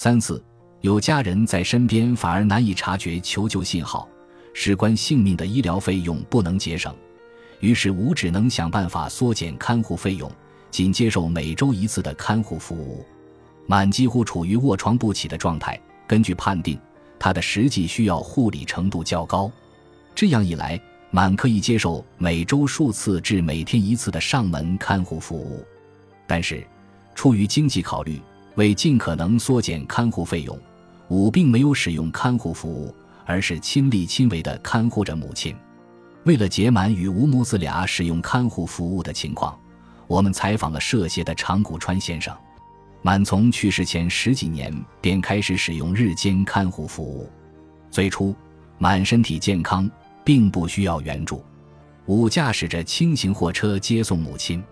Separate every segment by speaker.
Speaker 1: 三次，有家人在身边反而难以察觉求救信号，事关性命的医疗费用不能节省，于是吾只能想办法缩减看护费用，仅接受每周一次的看护服务。满几乎处于卧床不起的状态，根据判定，他的实际需要护理程度较高。这样一来，满可以接受每周数次至每天一次的上门看护服务，但是出于经济考虑，为尽可能缩减看护费用。吾并没有使用看护服务，而是亲力亲为地看护着母亲。为了解满与吴母子俩使用看护服务的情况，我们采访了涉协的长谷川先生。满从去世前十几年便开始使用日间看护服务。最初，满身体健康，并不需要援助。吾驾驶着轻型货车接送母亲，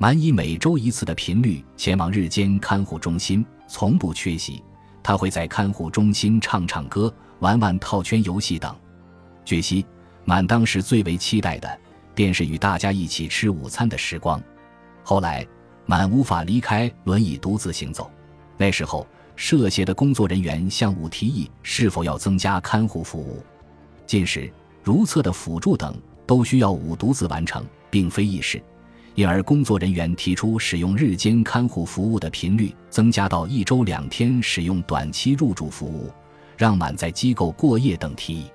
Speaker 1: 满以每周一次的频率前往日间看护中心，从不缺席。他会在看护中心唱唱歌、玩玩套圈游戏等。据悉，满当时最为期待的，便是与大家一起吃午餐的时光。后来，满无法离开轮椅独自行走，那时候，社协的工作人员向武提议是否要增加看护服务。近视、如厕的辅助等都需要武独自完成，并非易事。因而，工作人员提出使用日间看护服务的频率增加到一周两天，使用短期入住服务，让满在机构过夜等提议。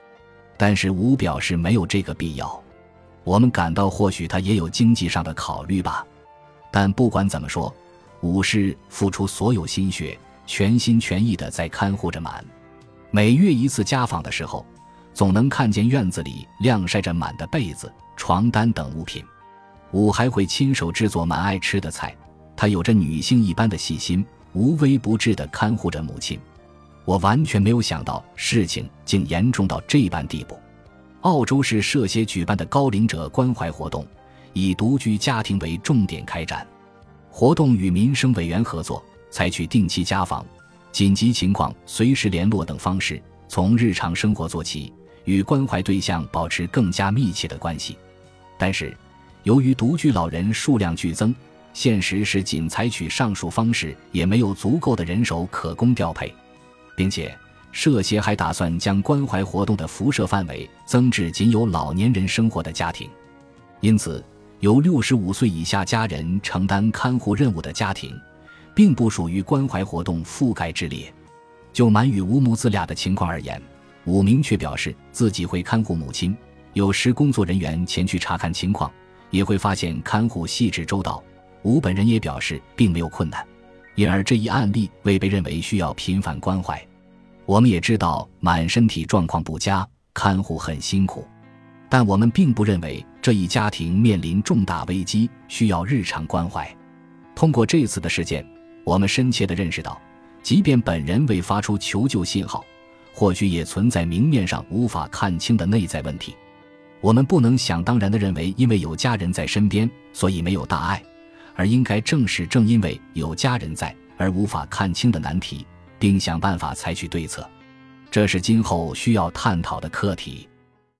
Speaker 1: 但是吴表示没有这个必要。我们感到或许他也有经济上的考虑吧。但不管怎么说，武是付出所有心血、全心全意的在看护着满。每月一次家访的时候，总能看见院子里晾晒着满的被子、床单等物品。武还会亲手制作满爱吃的菜，他有着女性一般的细心，无微不至地看护着母亲。我完全没有想到事情竟严重到这般地步。澳洲市社协举办的高龄者关怀活动，以独居家庭为重点开展。活动与民生委员合作，采取定期家访、紧急情况随时联络等方式，从日常生活做起，与关怀对象保持更加密切的关系。但是。由于独居老人数量剧增，现实是仅采取上述方式也没有足够的人手可供调配，并且社协还打算将关怀活动的辐射范围增至仅有老年人生活的家庭，因此由六十五岁以下家人承担看护任务的家庭，并不属于关怀活动覆盖之列。就满与吴母子俩的情况而言，武明确表示自己会看护母亲，有时工作人员前去查看情况。也会发现看护细致周到，吴本人也表示并没有困难，因而这一案例未被认为需要频繁关怀。我们也知道满身体状况不佳，看护很辛苦，但我们并不认为这一家庭面临重大危机需要日常关怀。通过这次的事件，我们深切地认识到，即便本人未发出求救信号，或许也存在明面上无法看清的内在问题。我们不能想当然的认为，因为有家人在身边，所以没有大碍，而应该正视正因为有家人在而无法看清的难题，并想办法采取对策。这是今后需要探讨的课题。